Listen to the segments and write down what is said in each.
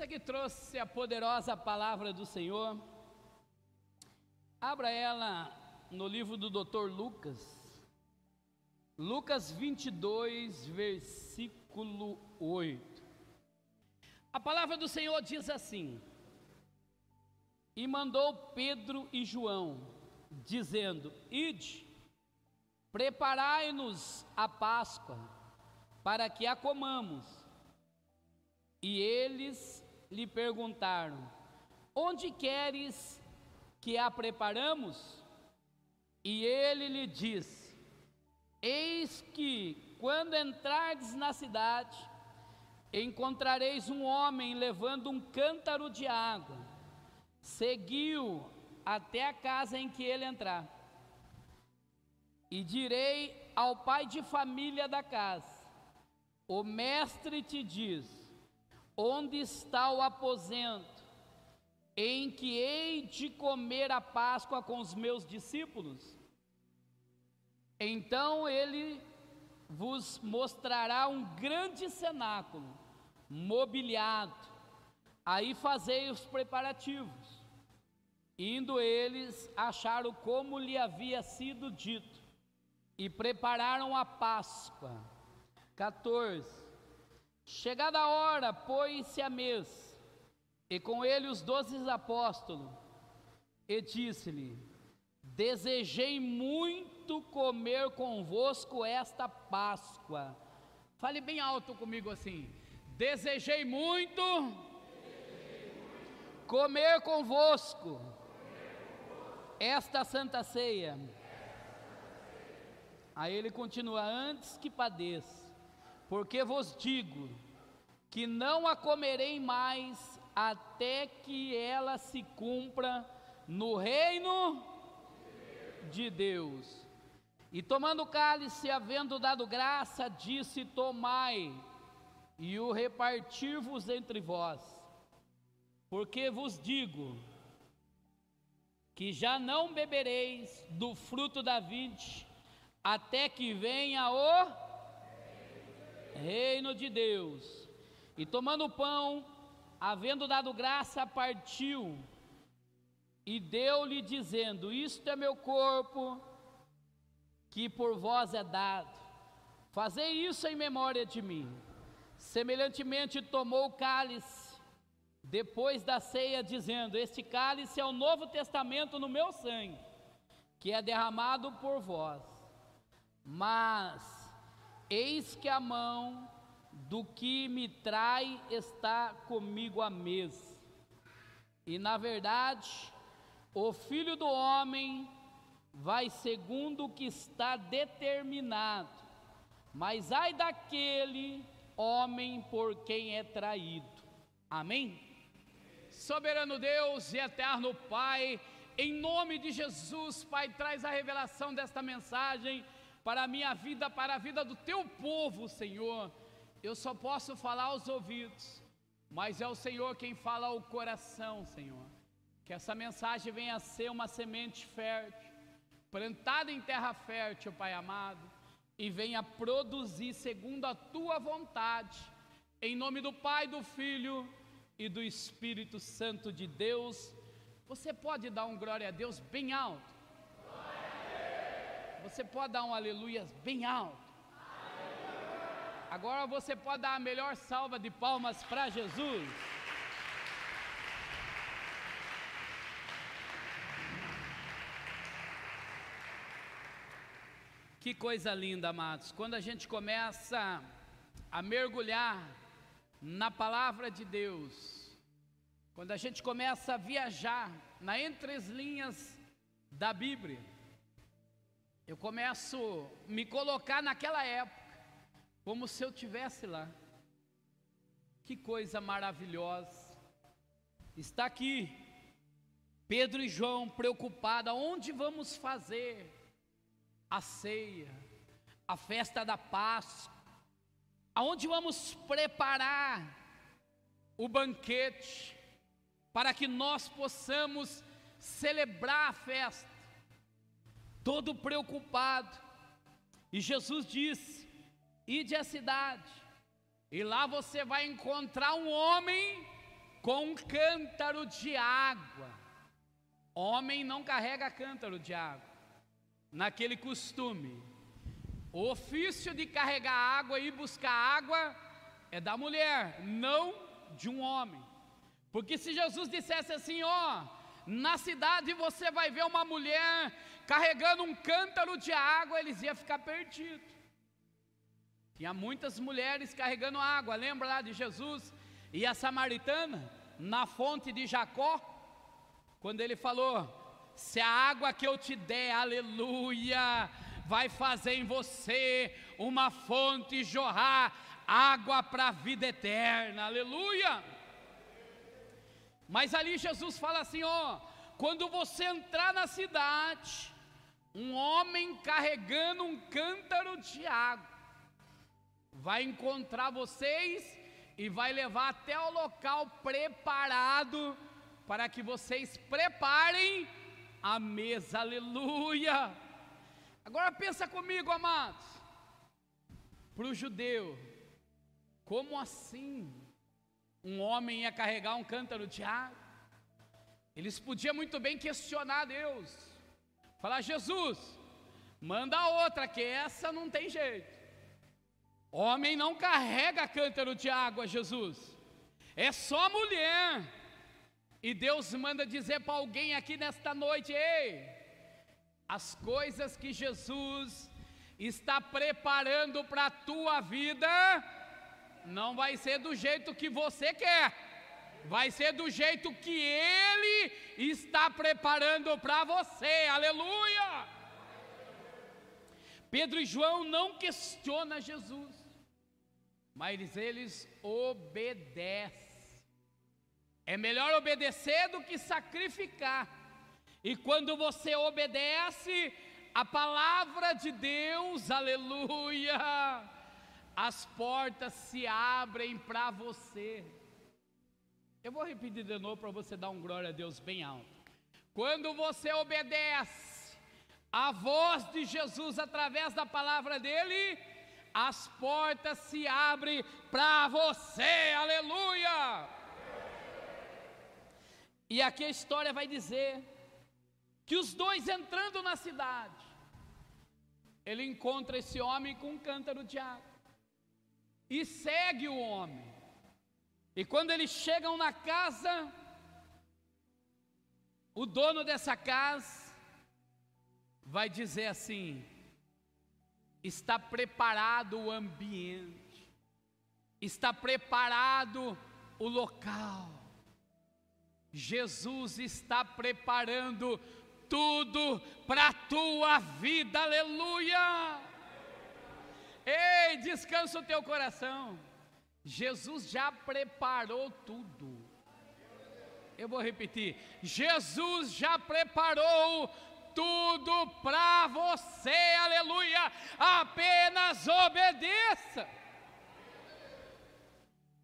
Você que trouxe a poderosa palavra do Senhor, abra ela no livro do Dr. Lucas, Lucas 22, versículo 8. A palavra do Senhor diz assim: E mandou Pedro e João, dizendo: Ide, preparai-nos a Páscoa, para que a comamos. E eles lhe perguntaram: Onde queres que a preparamos? E ele lhe disse: Eis que, quando entrardes na cidade, encontrareis um homem levando um cântaro de água. Seguiu até a casa em que ele entrar. E direi ao pai de família da casa: O mestre te diz: Onde está o aposento em que hei de comer a Páscoa com os meus discípulos? Então ele vos mostrará um grande cenáculo, mobiliado. Aí fazei os preparativos. Indo eles, acharam como lhe havia sido dito, e prepararam a Páscoa. 14. Chegada a hora, pôs-se à mesa, e com ele os doze apóstolos, e disse-lhe: Desejei muito comer convosco esta Páscoa. Fale bem alto comigo assim: Desejei muito, comer convosco esta santa ceia. Aí ele continua: Antes que padeça porque vos digo que não a comerei mais até que ela se cumpra no reino de Deus. E tomando o cálice, havendo dado graça, disse: Tomai e o repartir-vos entre vós, porque vos digo que já não bebereis do fruto da vide, até que venha o reino de Deus. E tomando o pão, havendo dado graça, partiu e deu-lhe, dizendo: Isto é meu corpo, que por vós é dado. Fazei isso em memória de mim. Semelhantemente, tomou o cálice, depois da ceia, dizendo: Este cálice é o novo testamento no meu sangue, que é derramado por vós. Mas Eis que a mão do que me trai está comigo à mesa. E na verdade, o filho do homem vai segundo o que está determinado, mas ai daquele homem por quem é traído. Amém? Soberano Deus e eterno Pai, em nome de Jesus, Pai, traz a revelação desta mensagem para a minha vida, para a vida do teu povo, Senhor. Eu só posso falar aos ouvidos, mas é o Senhor quem fala ao coração, Senhor. Que essa mensagem venha a ser uma semente fértil, plantada em terra fértil, Pai amado, e venha produzir segundo a tua vontade, em nome do Pai, do Filho e do Espírito Santo de Deus. Você pode dar um glória a Deus bem alto. Você pode dar um aleluia bem alto. Agora você pode dar a melhor salva de palmas para Jesus. Que coisa linda, amados. Quando a gente começa a mergulhar na palavra de Deus, quando a gente começa a viajar na entrelinhas da Bíblia, eu começo a me colocar naquela época, como se eu tivesse lá. Que coisa maravilhosa. Está aqui Pedro e João preocupados, aonde vamos fazer a ceia, a festa da Páscoa? Aonde vamos preparar o banquete para que nós possamos celebrar a festa? Todo preocupado. E Jesus disse: Ide à cidade, e lá você vai encontrar um homem com um cântaro de água. Homem não carrega cântaro de água, naquele costume. O ofício de carregar água e buscar água é da mulher, não de um homem. Porque se Jesus dissesse assim, ó, na cidade você vai ver uma mulher carregando um cântaro de água, eles iam ficar perdidos. Tinha muitas mulheres carregando água, lembra lá de Jesus e a samaritana na fonte de Jacó? Quando ele falou: Se a água que eu te der, aleluia, vai fazer em você uma fonte jorrar água para a vida eterna, aleluia. Mas ali Jesus fala assim: ó, quando você entrar na cidade, um homem carregando um cântaro de água vai encontrar vocês e vai levar até o local preparado para que vocês preparem a mesa, aleluia. Agora pensa comigo, amados, para o judeu, como assim? um homem ia carregar um cântaro de água. Eles podiam muito bem questionar Deus, falar: Jesus, manda outra, que essa não tem jeito. Homem não carrega cântaro de água, Jesus, é só mulher. E Deus manda dizer para alguém aqui nesta noite: ei, as coisas que Jesus está preparando para a tua vida, não vai ser do jeito que você quer, vai ser do jeito que Ele está preparando para você, aleluia. Pedro e João não questionam Jesus, mas eles obedecem. É melhor obedecer do que sacrificar. E quando você obedece a palavra de Deus, aleluia, as portas se abrem para você. Eu vou repetir de novo para você dar um glória a Deus bem alto. Quando você obedece a voz de Jesus através da palavra dele, as portas se abrem para você, aleluia! E aqui a história vai dizer que os dois entrando na cidade, ele encontra esse homem com um cântaro de água e segue o homem. E quando eles chegam na casa, o dono dessa casa vai dizer assim: está preparado o ambiente, está preparado o local. Jesus está preparando tudo para a tua vida, aleluia. Ei, descansa o teu coração. Jesus já preparou tudo. Eu vou repetir: Jesus já preparou tudo para você, aleluia. Apenas obedeça.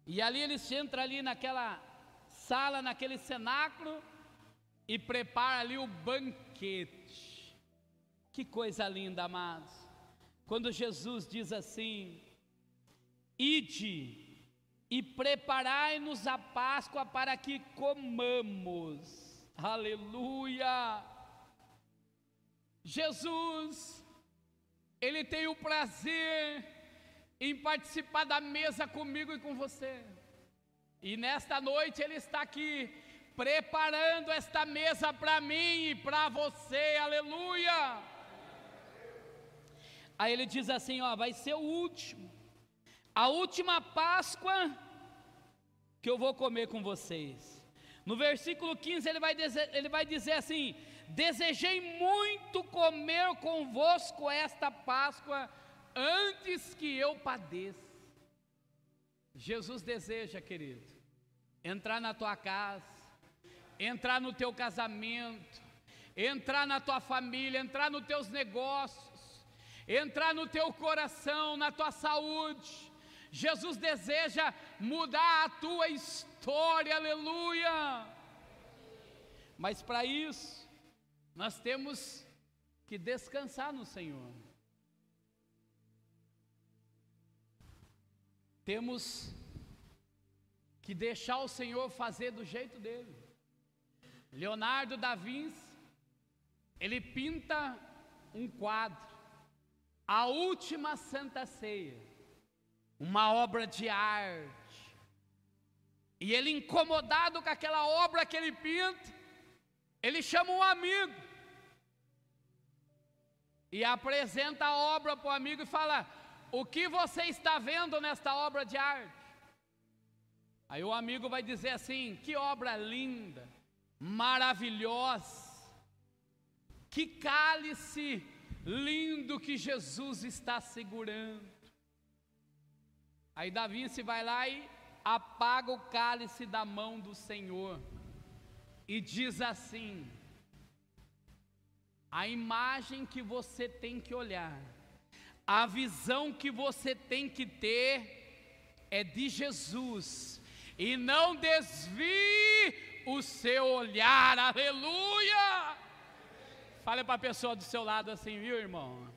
E ali eles entram ali naquela sala, naquele cenáculo e prepara ali o banquete. Que coisa linda, amados. Quando Jesus diz assim: Ide e preparai-nos a Páscoa para que comamos. Aleluia! Jesus, Ele tem o prazer em participar da mesa comigo e com você. E nesta noite Ele está aqui preparando esta mesa para mim e para você. Aleluia! Aí ele diz assim: ó, vai ser o último, a última Páscoa que eu vou comer com vocês. No versículo 15 ele vai dizer, ele vai dizer assim: Desejei muito comer convosco esta Páscoa antes que eu padeça. Jesus deseja, querido, entrar na tua casa, entrar no teu casamento, entrar na tua família, entrar nos teus negócios entrar no teu coração, na tua saúde. Jesus deseja mudar a tua história, aleluia. Mas para isso, nós temos que descansar no Senhor. Temos que deixar o Senhor fazer do jeito dele. Leonardo da Vinci, ele pinta um quadro, a última Santa Ceia, uma obra de arte. E ele, incomodado com aquela obra que ele pinta, ele chama um amigo e apresenta a obra para o amigo e fala: O que você está vendo nesta obra de arte? Aí o amigo vai dizer assim: Que obra linda, maravilhosa, que cálice lindo que Jesus está segurando. Aí Davi se vai lá e apaga o cálice da mão do Senhor e diz assim: a imagem que você tem que olhar, a visão que você tem que ter é de Jesus, e não desvie o seu olhar, aleluia. Fale para a pessoa do seu lado assim, viu, irmão?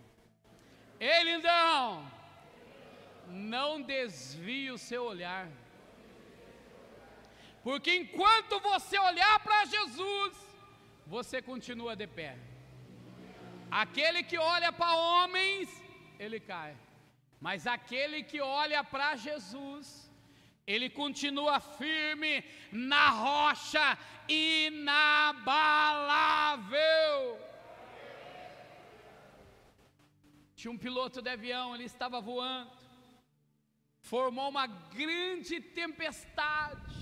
Ele não, não desvie o seu olhar, porque enquanto você olhar para Jesus, você continua de pé. Aquele que olha para homens, ele cai. Mas aquele que olha para Jesus, ele continua firme na rocha inabalável. Tinha um piloto de avião, ele estava voando, formou uma grande tempestade,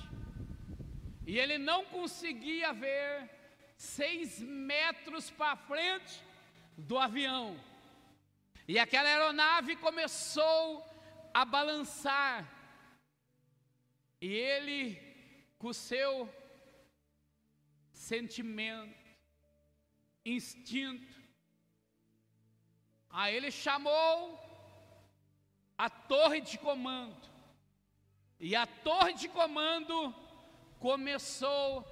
e ele não conseguia ver seis metros para frente do avião. E aquela aeronave começou a balançar. E ele, com o seu sentimento, instinto, aí ele chamou a torre de comando. E a torre de comando começou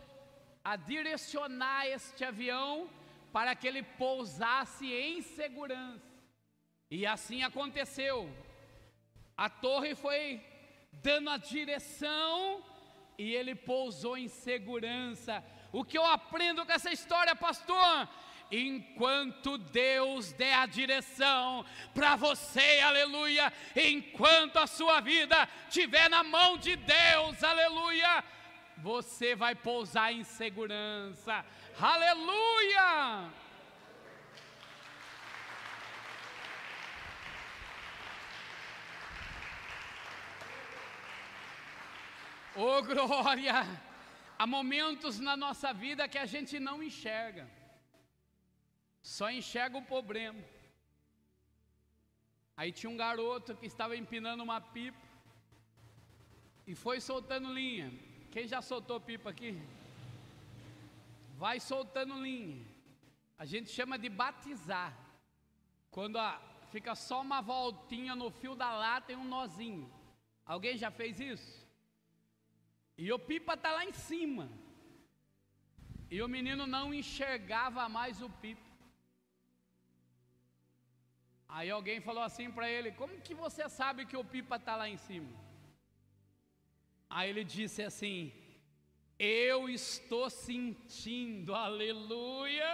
a direcionar este avião para que ele pousasse em segurança. E assim aconteceu. A torre foi dando a direção e ele pousou em segurança. O que eu aprendo com essa história, pastor? Enquanto Deus der a direção para você, aleluia, enquanto a sua vida estiver na mão de Deus, aleluia, você vai pousar em segurança. Aleluia! Oh glória! Há momentos na nossa vida que a gente não enxerga, só enxerga o problema. Aí tinha um garoto que estava empinando uma pipa e foi soltando linha. Quem já soltou pipa aqui? vai soltando linha. A gente chama de batizar. Quando fica só uma voltinha no fio da lata e um nozinho. Alguém já fez isso? E o pipa está lá em cima. E o menino não enxergava mais o pipa. Aí alguém falou assim para ele: Como que você sabe que o pipa está lá em cima? Aí ele disse assim: eu estou sentindo, aleluia.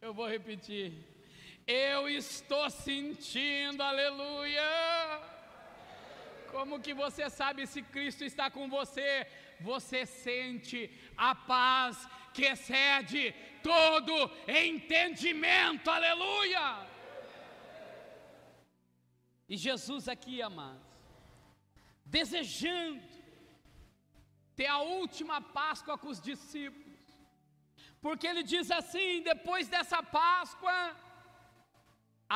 Eu vou repetir. Eu estou sentindo, aleluia. Como que você sabe se Cristo está com você? Você sente a paz que excede todo entendimento, aleluia. E Jesus aqui, amados, desejando ter a última Páscoa com os discípulos, porque ele diz assim: depois dessa Páscoa,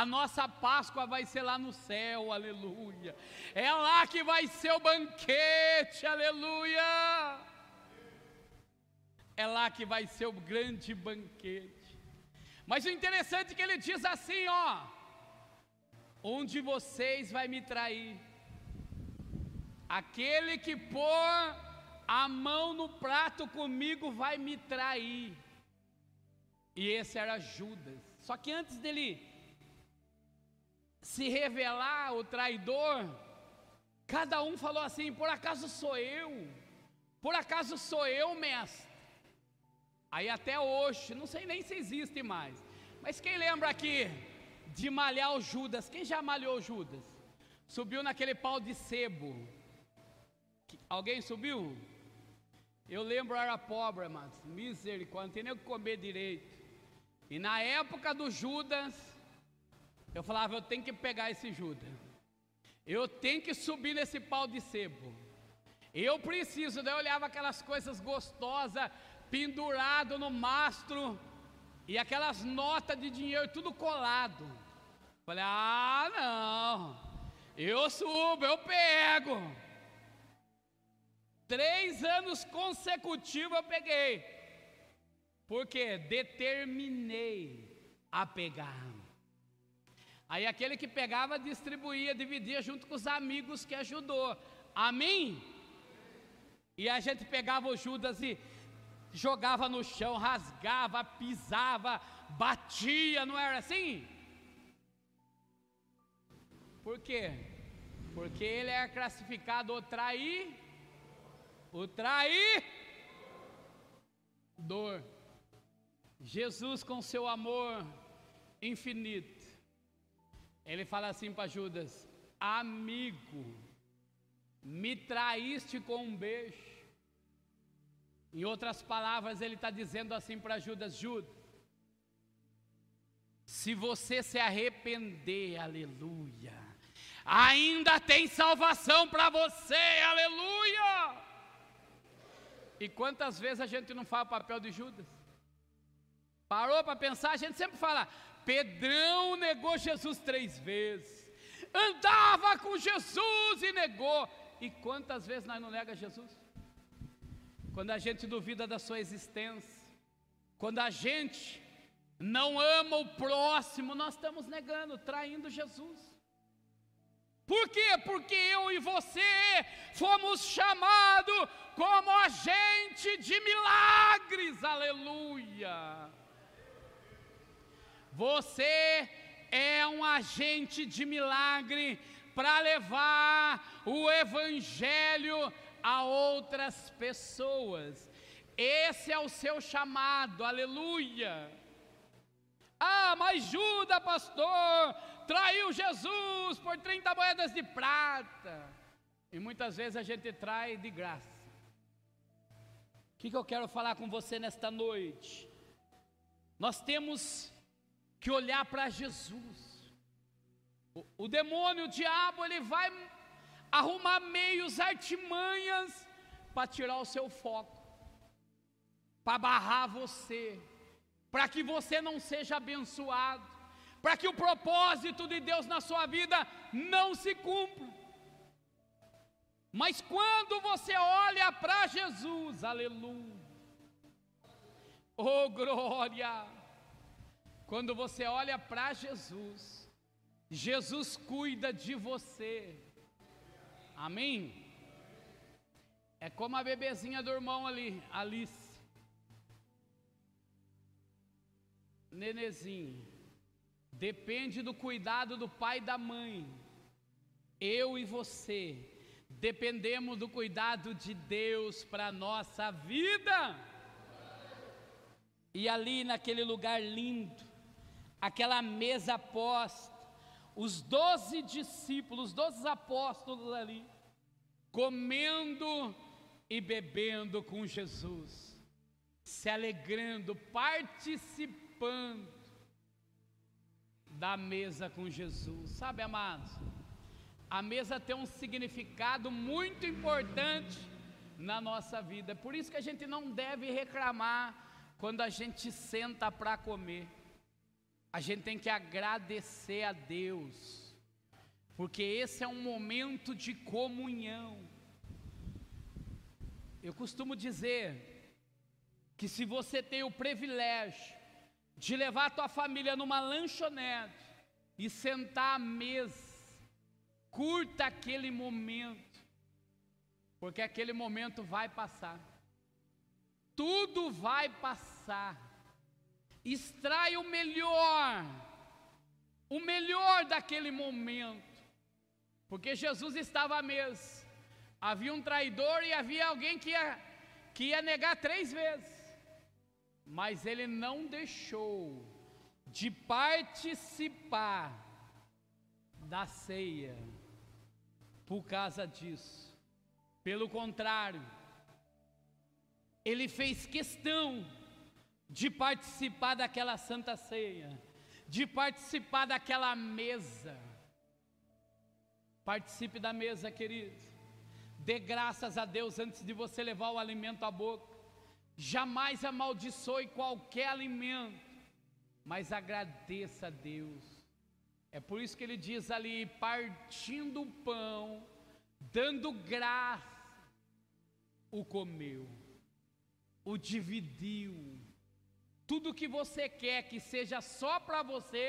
a nossa Páscoa vai ser lá no céu, aleluia. É lá que vai ser o banquete, aleluia. É lá que vai ser o grande banquete. Mas o interessante é que ele diz assim, ó: onde vocês vai me trair? Aquele que pôr a mão no prato comigo vai me trair. E esse era Judas. Só que antes dele se revelar o traidor, Cada um falou assim: por acaso sou eu? Por acaso sou eu, mestre? Aí até hoje, não sei nem se existe mais. Mas quem lembra aqui de malhar o Judas? Quem já malhou o Judas? Subiu naquele pau de sebo. Alguém subiu? Eu lembro, era pobre, mas misericórdia, não tinha nem o que comer direito. E na época do Judas, eu falava, eu tenho que pegar esse Judas. Eu tenho que subir nesse pau de sebo. Eu preciso, daí eu olhava aquelas coisas gostosas, pendurado no mastro, e aquelas notas de dinheiro tudo colado. Falei, ah não, eu subo, eu pego. Três anos consecutivos eu peguei. Porque determinei a pegar. Aí aquele que pegava, distribuía, dividia junto com os amigos que ajudou. Amém? E a gente pegava o Judas e jogava no chão, rasgava, pisava, batia, não era assim? Por quê? Porque ele era classificado o trair, o trair, dor. Jesus, com seu amor infinito, ele fala assim para Judas: Amigo, me traíste com um beijo. Em outras palavras, ele está dizendo assim para Judas: Judas, se você se arrepender, aleluia, ainda tem salvação para você, aleluia. E quantas vezes a gente não fala o papel de Judas? Parou para pensar? A gente sempre fala: Pedrão negou Jesus três vezes, andava com Jesus e negou. E quantas vezes nós não nega Jesus? Quando a gente duvida da sua existência, quando a gente não ama o próximo, nós estamos negando, traindo Jesus. Por quê? Porque eu e você fomos chamados como agente de milagres, aleluia. Você é um agente de milagre para levar o Evangelho a outras pessoas. Esse é o seu chamado, aleluia. Ah, mas Judas, pastor, traiu Jesus por 30 moedas de prata. E muitas vezes a gente trai de graça. O que, que eu quero falar com você nesta noite? Nós temos que olhar para Jesus. O, o demônio, o diabo, ele vai arrumar meios, artimanhas para tirar o seu foco, para barrar você, para que você não seja abençoado, para que o propósito de Deus na sua vida não se cumpra. Mas quando você olha para Jesus, aleluia, oh glória, quando você olha para Jesus, Jesus cuida de você, Amém? É como a bebezinha do irmão ali, Alice. Nenezinho. Depende do cuidado do pai e da mãe. Eu e você dependemos do cuidado de Deus para a nossa vida. E ali naquele lugar lindo, aquela mesa posta, os doze discípulos, os doze apóstolos ali, comendo e bebendo com Jesus, se alegrando, participando da mesa com Jesus. Sabe, amados, a mesa tem um significado muito importante na nossa vida, por isso que a gente não deve reclamar quando a gente senta para comer. A gente tem que agradecer a Deus, porque esse é um momento de comunhão. Eu costumo dizer que se você tem o privilégio de levar a tua família numa lanchonete e sentar à mesa, curta aquele momento, porque aquele momento vai passar. Tudo vai passar extrai o melhor, o melhor daquele momento. Porque Jesus estava à mesa. Havia um traidor e havia alguém que ia, que ia negar três vezes. Mas ele não deixou de participar da ceia por causa disso. Pelo contrário, ele fez questão de participar daquela santa ceia, de participar daquela mesa. Participe da mesa, querido. Dê graças a Deus antes de você levar o alimento à boca. Jamais amaldiçoe qualquer alimento, mas agradeça a Deus. É por isso que ele diz ali: partindo o pão, dando graça, o comeu, o dividiu tudo que você quer que seja só para você,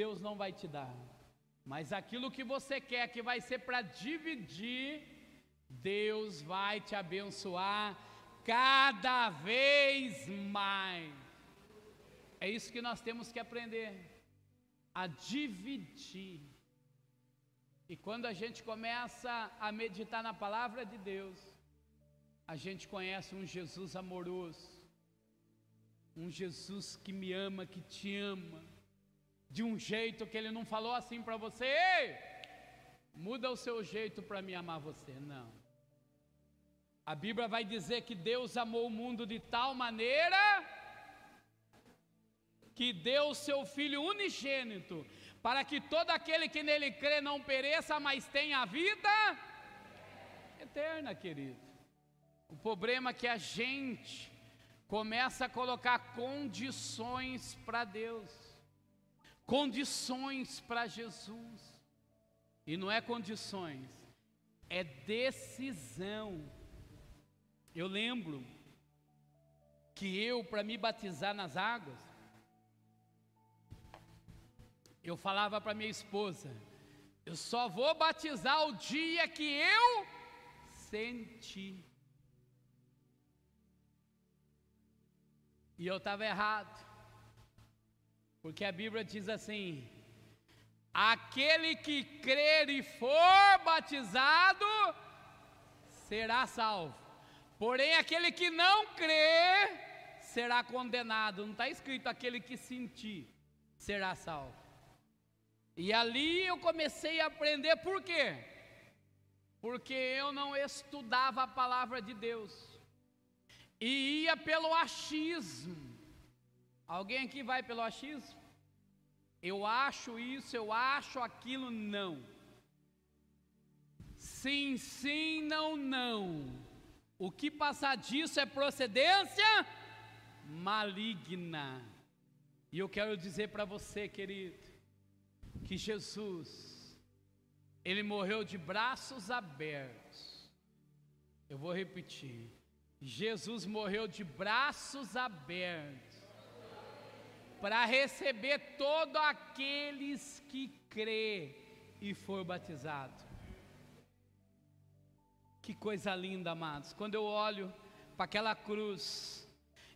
Deus não vai te dar. Mas aquilo que você quer que vai ser para dividir, Deus vai te abençoar cada vez mais. É isso que nós temos que aprender a dividir. E quando a gente começa a meditar na palavra de Deus, a gente conhece um Jesus amoroso, um Jesus que me ama, que te ama, de um jeito que ele não falou assim para você, ei, muda o seu jeito para me amar você, não. A Bíblia vai dizer que Deus amou o mundo de tal maneira que deu o seu Filho unigênito, para que todo aquele que nele crê não pereça, mas tenha a vida eterna, querido. O problema é que a gente começa a colocar condições para Deus, condições para Jesus, e não é condições, é decisão. Eu lembro que eu, para me batizar nas águas, eu falava para minha esposa: eu só vou batizar o dia que eu senti. E eu estava errado, porque a Bíblia diz assim: aquele que crer e for batizado será salvo, porém aquele que não crer será condenado. Não está escrito aquele que sentir será salvo. E ali eu comecei a aprender por quê? Porque eu não estudava a palavra de Deus e ia pelo achismo. Alguém aqui vai pelo achismo? Eu acho isso, eu acho aquilo, não. Sim, sim, não, não. O que passar disso é procedência maligna. E eu quero dizer para você, querido, que Jesus, Ele morreu de braços abertos. Eu vou repetir. Jesus morreu de braços abertos para receber todos aqueles que crê e for batizado. Que coisa linda, amados. Quando eu olho para aquela cruz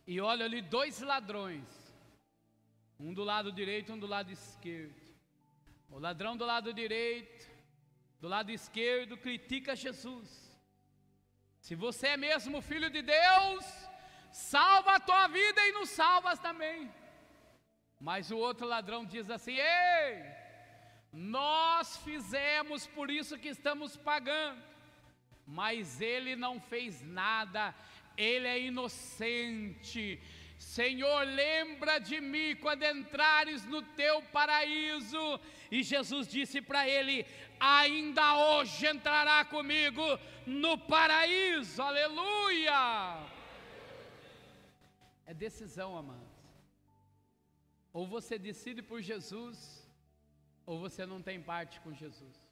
e olho ali dois ladrões, um do lado direito, um do lado esquerdo. O ladrão do lado direito, do lado esquerdo, critica Jesus. Se você é mesmo filho de Deus, salva a tua vida e nos salvas também. Mas o outro ladrão diz assim: Ei, nós fizemos por isso que estamos pagando, mas ele não fez nada, ele é inocente. Senhor, lembra de mim quando entrares no teu paraíso. E Jesus disse para ele: ainda hoje entrará comigo no paraíso, aleluia. É decisão, amados. Ou você decide por Jesus, ou você não tem parte com Jesus.